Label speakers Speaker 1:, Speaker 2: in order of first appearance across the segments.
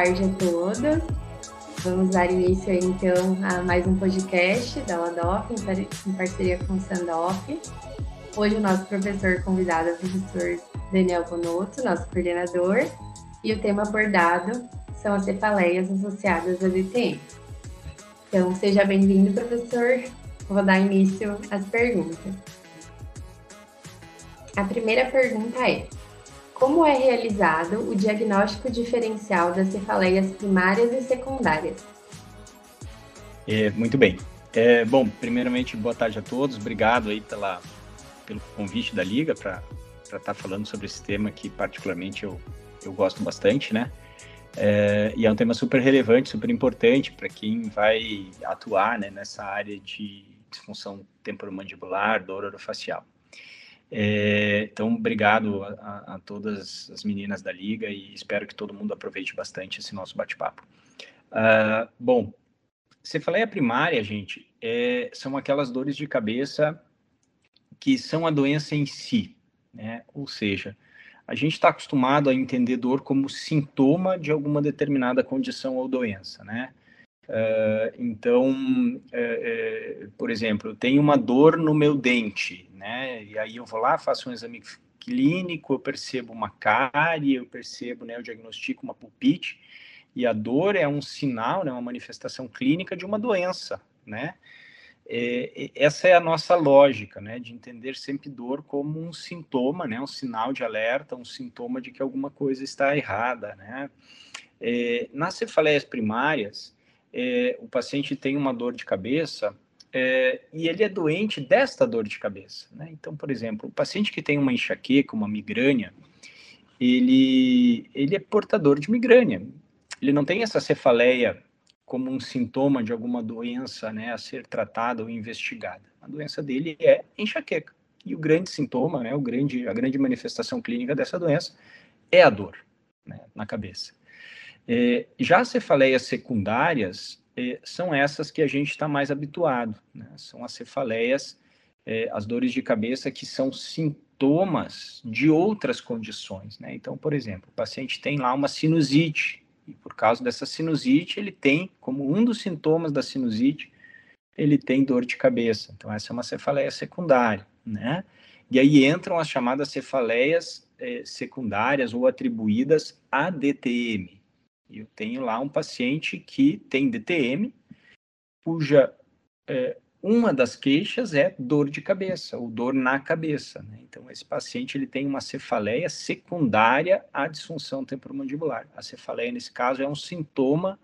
Speaker 1: tarde a todos. Vamos dar início então a mais um podcast da LADOF, em parceria com o Sandoff. Hoje o nosso professor convidado é o professor Daniel Bonotto, nosso coordenador, e o tema abordado são as cefaleias associadas à DTM. Então, seja bem-vindo, professor. Vou dar início às perguntas. A primeira pergunta é: como é realizado o diagnóstico diferencial das cefaleias primárias e secundárias?
Speaker 2: É, muito bem. É, bom, primeiramente, boa tarde a todos. Obrigado aí pela, pelo convite da Liga para estar tá falando sobre esse tema que, particularmente, eu, eu gosto bastante, né? É, e é um tema super relevante, super importante para quem vai atuar né, nessa área de disfunção temporomandibular, dor orofacial. É, então, obrigado a, a, todas as meninas da Liga e espero que todo mundo aproveite bastante esse nosso bate-papo. Uh, bom, cefaleia primária, gente, é, são aquelas dores de cabeça que são a doença em si, né? Ou seja, a gente está acostumado a entender dor como sintoma de alguma determinada condição ou doença, né? Uh, então, uh, uh, por exemplo, eu tenho uma dor no meu dente, né? E aí eu vou lá, faço um exame clínico, eu percebo uma cárie, eu percebo, né, eu diagnostico uma pulpite, e a dor é um sinal, né, uma manifestação clínica de uma doença, né? É, essa é a nossa lógica, né, de entender sempre dor como um sintoma, né, um sinal de alerta, um sintoma de que alguma coisa está errada, né? É, nas cefaleias primárias, é, o paciente tem uma dor de cabeça é, e ele é doente desta dor de cabeça. Né? Então, por exemplo, o paciente que tem uma enxaqueca, uma migrânia, ele, ele é portador de migrânia. Ele não tem essa cefaleia como um sintoma de alguma doença né, a ser tratada ou investigada. A doença dele é enxaqueca. E o grande sintoma, né, o grande, a grande manifestação clínica dessa doença é a dor né, na cabeça. É, já as cefaleias secundárias é, são essas que a gente está mais habituado, né? são as cefaleias, é, as dores de cabeça que são sintomas de outras condições. Né? Então, por exemplo, o paciente tem lá uma sinusite, e por causa dessa sinusite, ele tem, como um dos sintomas da sinusite, ele tem dor de cabeça. Então, essa é uma cefaleia secundária, né? E aí entram as chamadas cefaleias eh, secundárias ou atribuídas a DTM, eu tenho lá um paciente que tem DTM, cuja é, uma das queixas é dor de cabeça, ou dor na cabeça. Né? Então, esse paciente ele tem uma cefaleia secundária à disfunção temporomandibular. A cefaleia, nesse caso, é um sintoma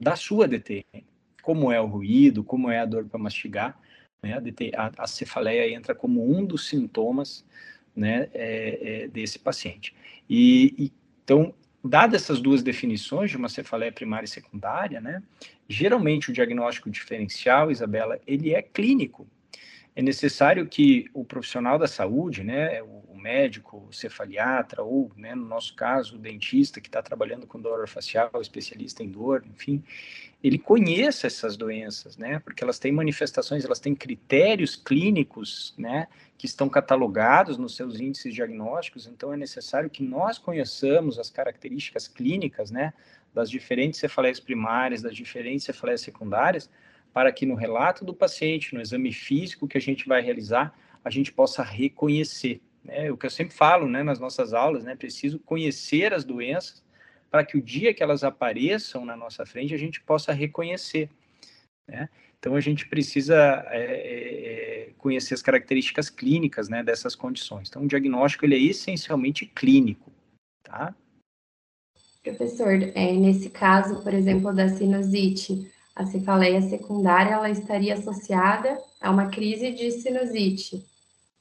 Speaker 2: da sua DTM. Como é o ruído, como é a dor para mastigar, né? a, DT, a, a, cefaleia entra como um dos sintomas né, é, é, desse paciente. E, e, então, dadas essas duas definições de uma cefaleia primária e secundária, né, geralmente o diagnóstico diferencial, Isabela, ele é clínico. É necessário que o profissional da saúde, né, o médico, cefaliatra, ou, né, no nosso caso, o dentista que está trabalhando com dor facial, especialista em dor, enfim, ele conheça essas doenças, né, porque elas têm manifestações, elas têm critérios clínicos, né, que estão catalogados nos seus índices diagnósticos, então é necessário que nós conheçamos as características clínicas, né, das diferentes cefaleias primárias, das diferentes cefaleias secundárias, para que no relato do paciente, no exame físico que a gente vai realizar, a gente possa reconhecer. Né? O que eu sempre falo né, nas nossas aulas, né, preciso conhecer as doenças para que o dia que elas apareçam na nossa frente, a gente possa reconhecer. Né? Então, a gente precisa é, é, conhecer as características clínicas né, dessas condições. Então, o diagnóstico ele é essencialmente clínico. Tá?
Speaker 1: Professor, é, nesse caso, por exemplo, da sinusite, a cefaleia secundária ela estaria associada a uma crise de sinusite.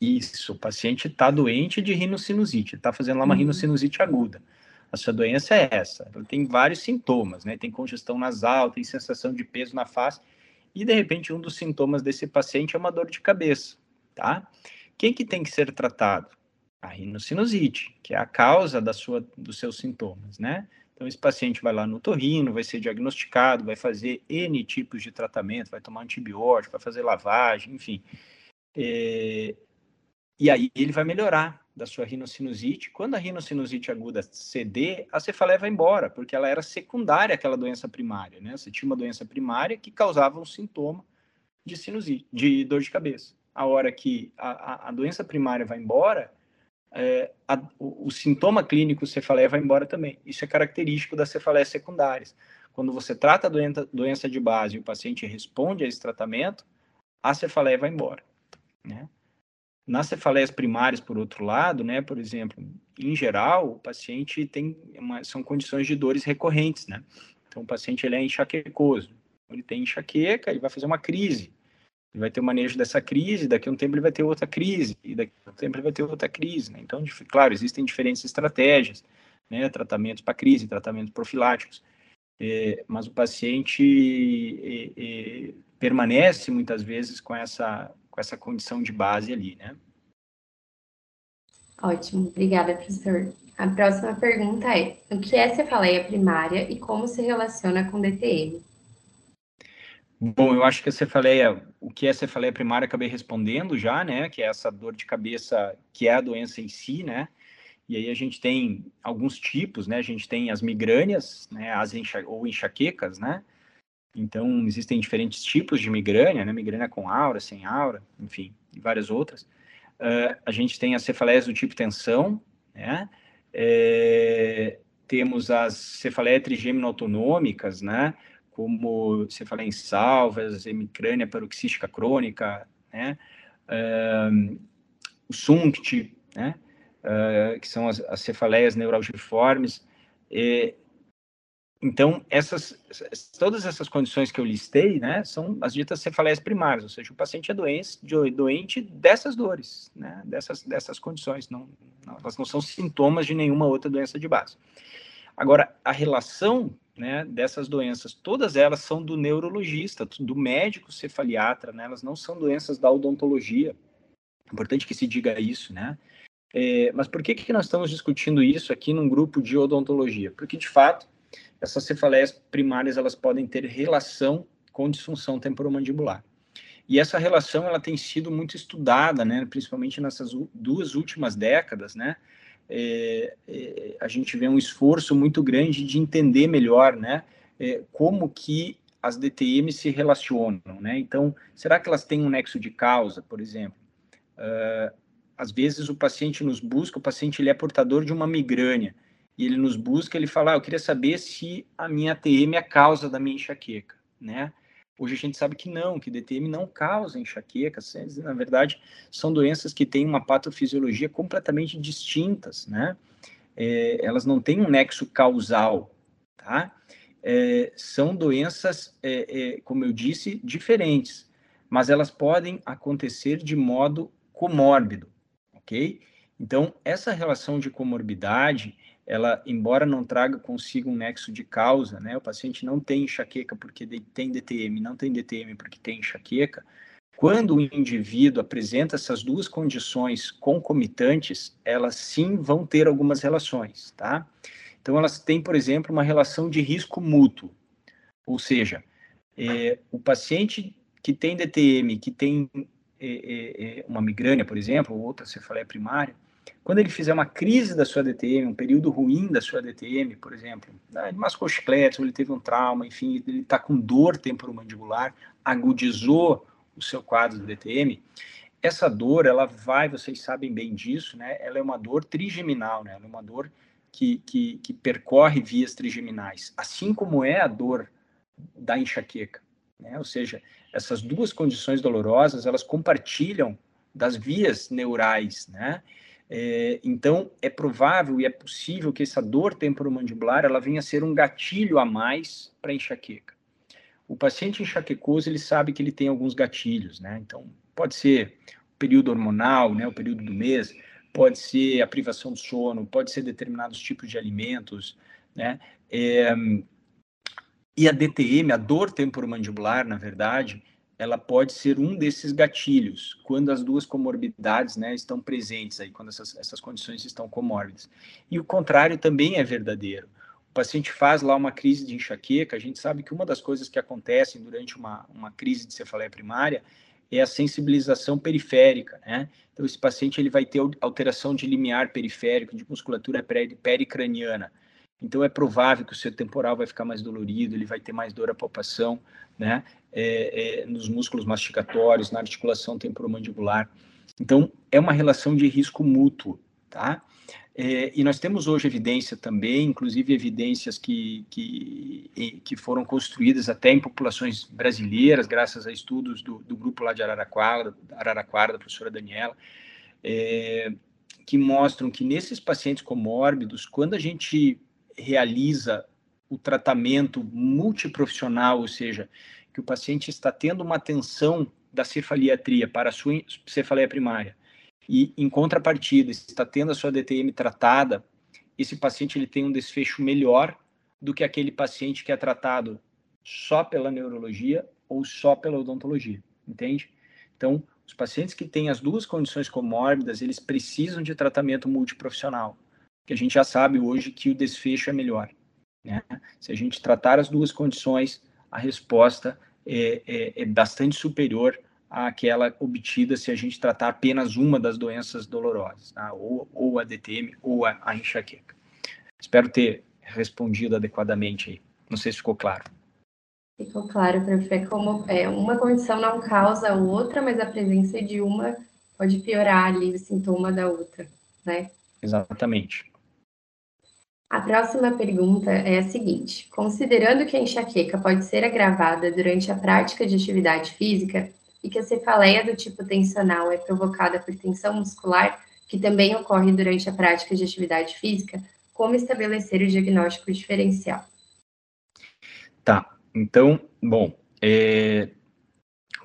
Speaker 2: Isso, o paciente está doente de rinocinusite, está fazendo lá uma uhum. rinocinusite aguda. A sua doença é essa. Ela tem vários sintomas, né? Tem congestão nasal, tem sensação de peso na face e de repente um dos sintomas desse paciente é uma dor de cabeça, tá? Quem que tem que ser tratado? A rinocinusite, que é a causa da sua, dos seus sintomas, né? Então esse paciente vai lá no torrino, vai ser diagnosticado, vai fazer N tipos de tratamento, vai tomar antibiótico, vai fazer lavagem, enfim. É... E aí ele vai melhorar da sua rinocinusite. Quando a rinocinusite aguda ceder, a cefaleia vai embora, porque ela era secundária àquela doença primária, né? Você tinha uma doença primária que causava um sintoma de sinusite, de dor de cabeça. A hora que a, a, a doença primária vai embora, é, a, o, o, sintoma clínico cefaleia vai embora também. Isso é característico das cefaleias secundárias. Quando você trata a doença, doença de base e o paciente responde a esse tratamento, a cefaleia vai embora. Né? Nas cefaleias primárias, por outro lado, né, por exemplo, em geral, o paciente tem uma, são condições de dores recorrentes, né? Então, o paciente ele é enxaquecoso, ele tem enxaqueca, ele vai fazer uma crise, ele vai ter o manejo dessa crise, daqui a um tempo ele vai ter outra crise, e daqui a um tempo ele vai ter outra crise, né? Então, claro, existem diferentes estratégias, né? Tratamentos para crise, tratamentos profiláticos, é, mas o paciente é, é, permanece muitas vezes com essa com essa condição de base ali, né?
Speaker 1: Ótimo, obrigada, professor. A próxima pergunta é: o que é cefaleia primária e como se relaciona com DTM?
Speaker 2: Bom, eu acho que a cefaleia, o que é cefaleia primária, acabei respondendo já, né? Que é essa dor de cabeça, que é a doença em si, né? E aí a gente tem alguns tipos, né? A gente tem as migrâneas, né? As enxa ou enxaquecas, né? Então, existem diferentes tipos de migrânia, né? Migrânia com aura, sem aura, enfim, e várias outras. Uh, a gente tem as cefaleias do tipo tensão, né? É, temos as cefaleias trigêmino-autonômicas, né? Como cefaleia em salvas, hemicrânia paroxística crônica, né? Uh, o SUNCT, né? Uh, que são as, as cefaleias neuralgiformes. E, então, essas, todas essas condições que eu listei, né, são as ditas cefaleias primárias, ou seja, o paciente é doente, doente dessas dores, né, dessas, dessas condições, não, não, elas não são sintomas de nenhuma outra doença de base. Agora, a relação né, dessas doenças, todas elas são do neurologista, do médico cefaliatra, né, elas não são doenças da odontologia. Importante que se diga isso, né? É, mas por que, que nós estamos discutindo isso aqui num grupo de odontologia? Porque, de fato, essas cefaleias primárias elas podem ter relação com disfunção temporomandibular. E essa relação ela tem sido muito estudada, né, principalmente nessas duas últimas décadas, né, é, é, a gente vê um esforço muito grande de entender melhor, né, é, como que as DTM se relacionam, né? Então, será que elas têm um nexo de causa, por exemplo? Uh, às vezes o paciente nos busca, o paciente ele é portador de uma migrânia, e ele nos busca, ele fala, ah, eu queria saber se a minha ATM é causa da minha enxaqueca, né? Hoje a gente sabe que não, que DTM não causa enxaqueca, na verdade são doenças que têm uma patofisiologia completamente distintas, né? É, elas não têm um nexo causal, tá? É, são doenças, é, é como eu disse, diferentes, mas elas podem acontecer de modo comórbido, ok? Então, essa relação de comorbidade, ela, embora não traga consigo um nexo de causa, né, o paciente não tem enxaqueca porque tem DTM, não tem DTM porque tem enxaqueca, quando o indivíduo apresenta essas duas condições concomitantes, elas sim vão ter algumas relações, tá? Então, elas têm, por exemplo, uma relação de risco mútuo, ou seja, é, o paciente que tem DTM, que tem é, é, uma migrânia, por exemplo, ou outra cefaleia primária, quando ele fizer uma crise da sua DTM, um período ruim da sua DTM, por exemplo, né, ele mascou chiclete, ou ele teve um trauma, enfim, ele está com dor temporomandibular, agudizou o seu quadro de DTM, essa dor, ela vai, vocês sabem bem disso, né? Ela é uma dor trigeminal, né? Ela é uma dor que, que, que percorre vias trigeminais, assim como é a dor da enxaqueca, né? Ou seja, essas duas condições dolorosas, elas compartilham das vias neurais, né? É, então, é provável e é possível que essa dor temporomandibular ela venha a ser um gatilho a mais para enxaqueca. O paciente enxaquecoso, ele sabe que ele tem alguns gatilhos, né? Então, pode ser o período hormonal, né, o período do mês, pode ser a privação do sono, pode ser determinados tipos de alimentos, né? É, e a DTM, a dor temporomandibular, na verdade, ela pode ser um desses gatilhos, quando as duas comorbidades né, estão presentes, aí, quando essas, essas condições estão comórbidas. E o contrário também é verdadeiro. O paciente faz lá uma crise de enxaqueca, a gente sabe que uma das coisas que acontecem durante uma, uma crise de cefaleia primária é a sensibilização periférica, né? Então, esse paciente ele vai ter alteração de limiar periférico, de musculatura pericraniana. Então, é provável que o seu temporal vai ficar mais dolorido, ele vai ter mais dor à palpação, né? É, é, nos músculos mastigatórios, na articulação temporomandibular. Então, é uma relação de risco mútuo, tá? É, e nós temos hoje evidência também, inclusive evidências que, que, que foram construídas até em populações brasileiras, graças a estudos do, do grupo lá de Araraquara, Araraquara da professora Daniela, é, que mostram que nesses pacientes comórbidos, quando a gente realiza o tratamento multiprofissional, ou seja, que o paciente está tendo uma atenção da cefaliatria para a sua cefaleia primária, e em contrapartida está tendo a sua DTM tratada, esse paciente ele tem um desfecho melhor do que aquele paciente que é tratado só pela neurologia ou só pela odontologia, entende? Então, os pacientes que têm as duas condições comórbidas, eles precisam de tratamento multiprofissional, que a gente já sabe hoje que o desfecho é melhor. Né? Se a gente tratar as duas condições, a resposta é, é, é bastante superior àquela obtida se a gente tratar apenas uma das doenças dolorosas, tá? ou, ou a DTM ou a, a enxaqueca. Espero ter respondido adequadamente aí. Não sei se ficou claro.
Speaker 1: Ficou claro, perfeito. Como é, uma condição não causa a outra, mas a presença de uma pode piorar ali o sintoma da outra, né?
Speaker 2: Exatamente.
Speaker 1: A próxima pergunta é a seguinte: considerando que a enxaqueca pode ser agravada durante a prática de atividade física, e que a cefaleia do tipo tensional é provocada por tensão muscular, que também ocorre durante a prática de atividade física, como estabelecer o diagnóstico diferencial?
Speaker 2: Tá, então, bom, é,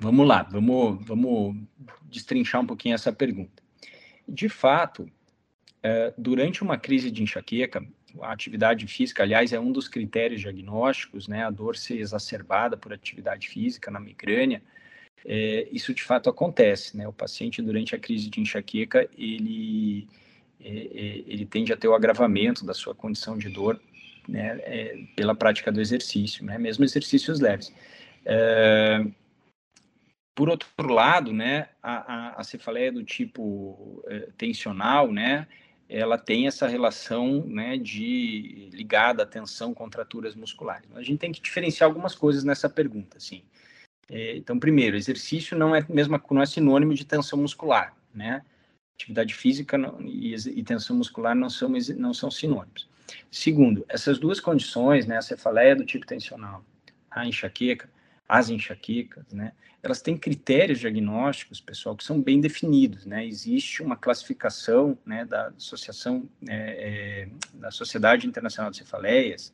Speaker 2: vamos lá, vamos, vamos destrinchar um pouquinho essa pergunta. De fato, é, durante uma crise de enxaqueca, a atividade física, aliás, é um dos critérios diagnósticos, né, a dor ser exacerbada por atividade física na migrânia, é, isso de fato acontece, né? O paciente durante a crise de enxaqueca ele é, é, ele tende a ter o agravamento da sua condição de dor, né? É, pela prática do exercício, né? Mesmo exercícios leves. É, por outro lado, né? A, a, a cefaleia do tipo é, tensional, né? Ela tem essa relação né, de ligada à tensão, contraturas musculares. A gente tem que diferenciar algumas coisas nessa pergunta, assim. É, então, primeiro, exercício não é mesma, não é sinônimo de tensão muscular, né? Atividade física e, e, tensão muscular não são, não são sinônimos. Segundo, essas duas condições, né, a cefaleia do tipo tensional, a enxaqueca, as enxaquecas, né, elas têm critérios diagnósticos, pessoal, que são bem definidos, né, existe uma classificação, né, da associação, é, é, da Sociedade Internacional de Cefaleias,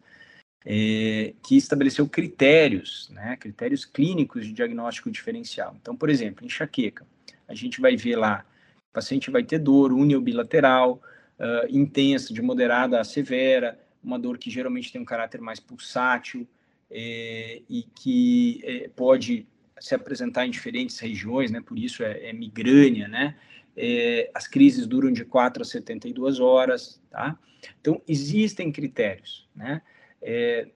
Speaker 2: é, que estabeleceu critérios, né, critérios clínicos de diagnóstico diferencial. Então, por exemplo, enxaqueca, a gente vai ver lá, o paciente vai ter dor uniobilateral, uh, intensa, de moderada a severa, uma dor que geralmente tem um caráter mais pulsátil é, e que é, pode se apresentar em diferentes regiões, né, por isso é, é migrânia, né, é, as crises duram de 4 a 72 horas, tá? Então, existem critérios, né? É,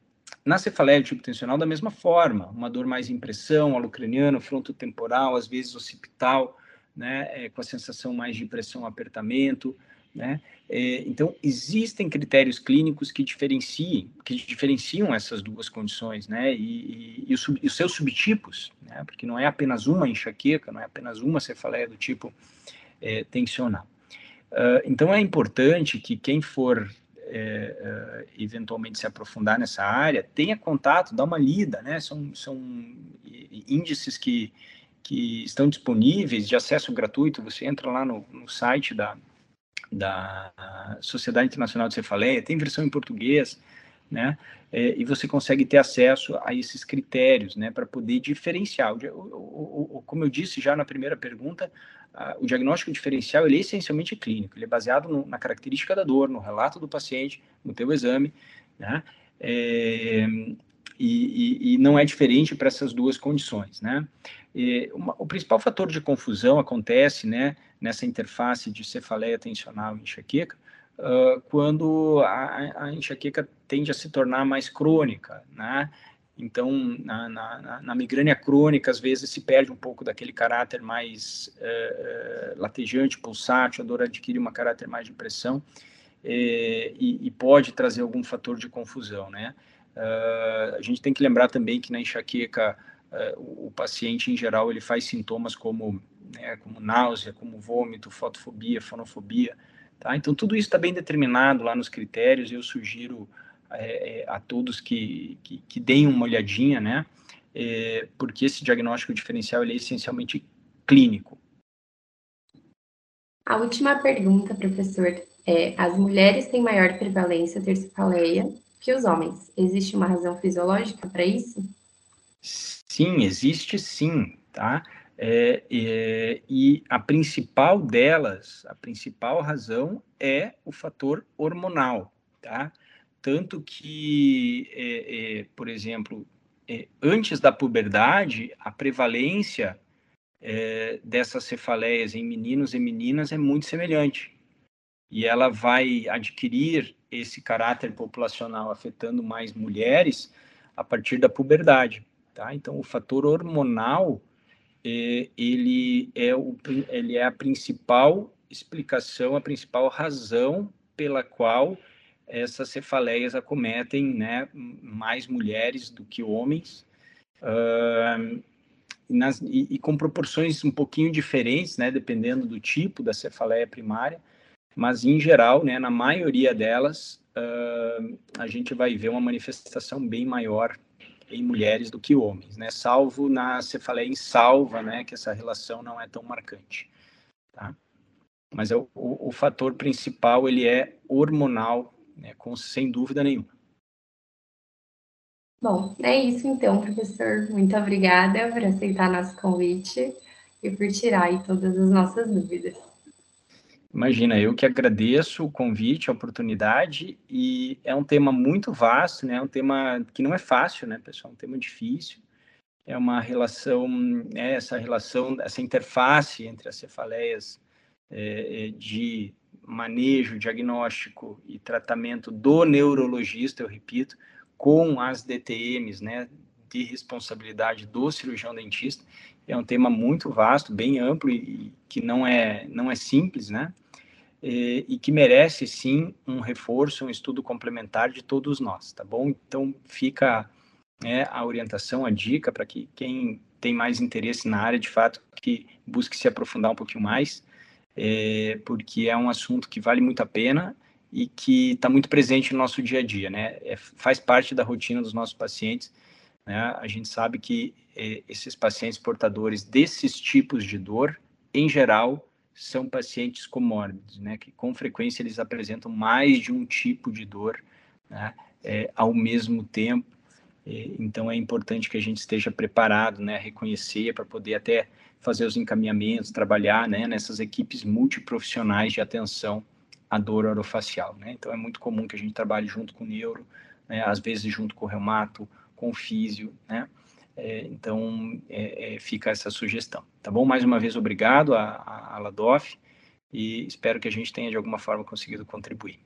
Speaker 2: na cefaleia tipo tensional, da mesma forma, uma dor mais impressão, alocraniano, frontotemporal, às vezes occipital, né, é, com a sensação mais de pressão, apertamento, né? É, então, existem critérios clínicos que diferenciem, que diferenciam essas duas condições, né? E, e, e, os, e, os, seus subtipos, né? Porque não é apenas uma enxaqueca, não é apenas uma cefaleia do tipo é, tensional. Uh, então, é importante que quem for é, é, eventualmente se aprofundar nessa área, tenha contato, dá uma lida, né? São, são índices que, que estão disponíveis de acesso gratuito. Você entra lá no, no site da, da Sociedade Internacional de Cefaleia, tem versão em português, né? É, e você consegue ter acesso a esses critérios, né, para poder diferenciar. O, o, o, como eu disse já na primeira pergunta, o diagnóstico diferencial ele é essencialmente clínico, ele é baseado no, na característica da dor, no relato do paciente, no teu exame, né? É, e, e, e, não é diferente para essas duas condições, né? E uma, o principal fator de confusão acontece, né, nessa interface de cefaleia tensional e enxaqueca, uh, quando a, a, enxaqueca tende a se tornar mais crônica, né? Então, na, na, na, migrânia crônica, às vezes se perde um pouco daquele caráter mais é, latejante, pulsátil, a dor adquire uma caráter mais de pressão é, e, e, pode trazer algum fator de confusão, né? Uh, a gente tem que lembrar também que na enxaqueca uh, o, paciente em geral ele faz sintomas como, né, como náusea, como vômito, fotofobia, fonofobia, tá? Então tudo isso está bem determinado lá nos critérios. Eu sugiro é, a todos que, que, que, deem uma olhadinha, né? É, porque esse diagnóstico diferencial ele é essencialmente clínico.
Speaker 1: A última pergunta, professor, é: as mulheres têm maior prevalência ter cefaleia que os homens? Existe uma razão fisiológica para isso?
Speaker 2: Sim, existe sim, tá? É, é, e a principal delas, a principal razão é o fator hormonal, tá? Tanto que, é, é, por exemplo, é, antes da puberdade, a prevalência é, dessas cefaleias em meninos e meninas é muito semelhante. E ela vai adquirir esse caráter populacional afetando mais mulheres a partir da puberdade. Tá? Então, o fator hormonal é, ele, é o, ele é a principal explicação, a principal razão pela qual essas cefaleias acometem né, mais mulheres do que homens, uh, nas, e, e, com proporções um pouquinho diferentes, né, dependendo do tipo da cefaleia primária, mas em geral, né, na maioria delas, uh, a gente vai ver uma manifestação bem maior em mulheres do que homens, né, salvo na cefaleia em salva, né, que essa relação não é tão marcante. Tá? Mas é o, o, o fator principal ele é hormonal né, com, sem dúvida nenhuma.
Speaker 1: Bom, é isso então, professor. Muito obrigada por aceitar nosso convite e por tirar todas as nossas dúvidas.
Speaker 2: Imagina, eu que agradeço o convite, a oportunidade, e é um tema muito vasto, né? É um tema que não é fácil, né, pessoal? É um tema difícil. É uma relação, é essa relação, essa interface entre as cefaleias é, de manejo, diagnóstico e tratamento do neurologista, eu repito, com as DTMs, né, de responsabilidade do cirurgião dentista, é um tema muito vasto, bem amplo e que não é não é simples, né? E, e, que merece sim um reforço, um estudo complementar de todos nós, tá bom? Então fica né, a orientação, a dica para que quem tem mais interesse na área, de fato, que busque se aprofundar um pouquinho mais é, porque é um assunto que vale muito a pena e que está muito presente no nosso dia a dia, né? É, faz parte da rotina dos nossos pacientes. Né? A gente sabe que é, esses pacientes portadores desses tipos de dor, em geral, são pacientes comórbidos, né? Que com frequência eles apresentam mais de um tipo de dor, né? É, ao mesmo tempo. É, então é importante que a gente esteja preparado, né? Reconhecer para poder até fazer os encaminhamentos, trabalhar né, nessas equipes multiprofissionais de atenção à dor orofacial. Né? Então, é muito comum que a gente trabalhe junto com o neuro, né, às vezes junto com o reumato, com o físio, né? É, então, é, é, fica essa sugestão. Tá bom? Mais uma vez, obrigado à, Ladoff e espero que a gente tenha, de alguma forma, conseguido contribuir.